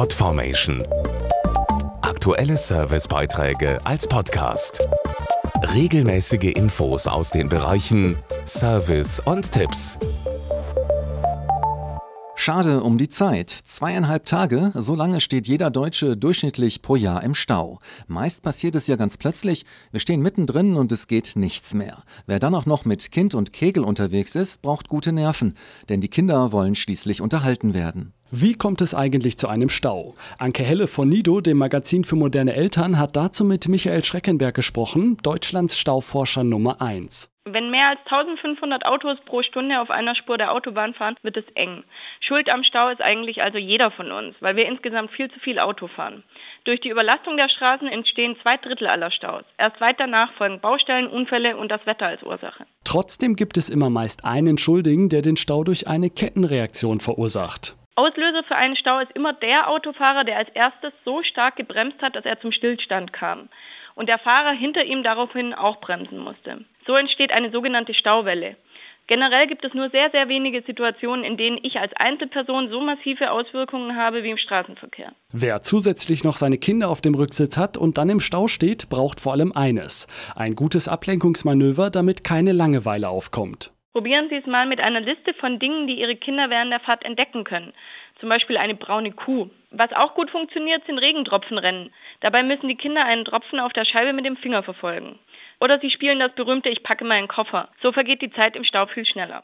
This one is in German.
Podformation. Aktuelle Servicebeiträge als Podcast. Regelmäßige Infos aus den Bereichen Service und Tipps. Schade um die Zeit. Zweieinhalb Tage, so lange steht jeder Deutsche durchschnittlich pro Jahr im Stau. Meist passiert es ja ganz plötzlich. Wir stehen mittendrin und es geht nichts mehr. Wer dann auch noch mit Kind und Kegel unterwegs ist, braucht gute Nerven. Denn die Kinder wollen schließlich unterhalten werden. Wie kommt es eigentlich zu einem Stau? Anke Helle von Nido, dem Magazin für moderne Eltern, hat dazu mit Michael Schreckenberg gesprochen, Deutschlands Stauforscher Nummer 1. Wenn mehr als 1500 Autos pro Stunde auf einer Spur der Autobahn fahren, wird es eng. Schuld am Stau ist eigentlich also jeder von uns, weil wir insgesamt viel zu viel Auto fahren. Durch die Überlastung der Straßen entstehen zwei Drittel aller Staus. Erst weit danach folgen Baustellen, Unfälle und das Wetter als Ursache. Trotzdem gibt es immer meist einen Schuldigen, der den Stau durch eine Kettenreaktion verursacht. Auslöser für einen Stau ist immer der Autofahrer, der als erstes so stark gebremst hat, dass er zum Stillstand kam und der Fahrer hinter ihm daraufhin auch bremsen musste. So entsteht eine sogenannte Stauwelle. Generell gibt es nur sehr, sehr wenige Situationen, in denen ich als Einzelperson so massive Auswirkungen habe wie im Straßenverkehr. Wer zusätzlich noch seine Kinder auf dem Rücksitz hat und dann im Stau steht, braucht vor allem eines. Ein gutes Ablenkungsmanöver, damit keine Langeweile aufkommt. Probieren Sie es mal mit einer Liste von Dingen, die Ihre Kinder während der Fahrt entdecken können. Zum Beispiel eine braune Kuh. Was auch gut funktioniert, sind Regentropfenrennen. Dabei müssen die Kinder einen Tropfen auf der Scheibe mit dem Finger verfolgen. Oder sie spielen das berühmte Ich packe meinen Koffer. So vergeht die Zeit im Stau viel schneller.